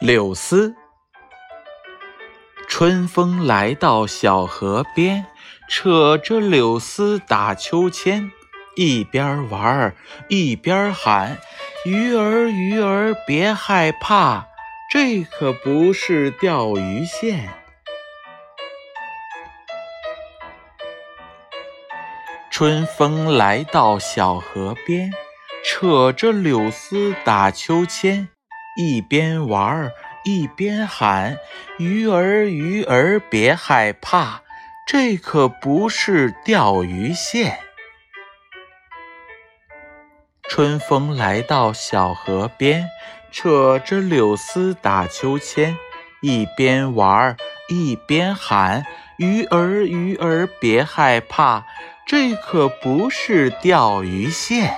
柳丝。春风来到小河边，扯着柳丝打秋千，一边玩一边喊：“鱼儿鱼儿别害怕，这可不是钓鱼线。”春风来到小河边，扯着柳丝打秋千，一边玩儿一边喊：“鱼儿鱼儿别害怕，这可不是钓鱼线。”春风来到小河边，扯着柳丝打秋千，一边玩儿一边喊：“鱼儿鱼儿别害怕，这可不是钓鱼线。”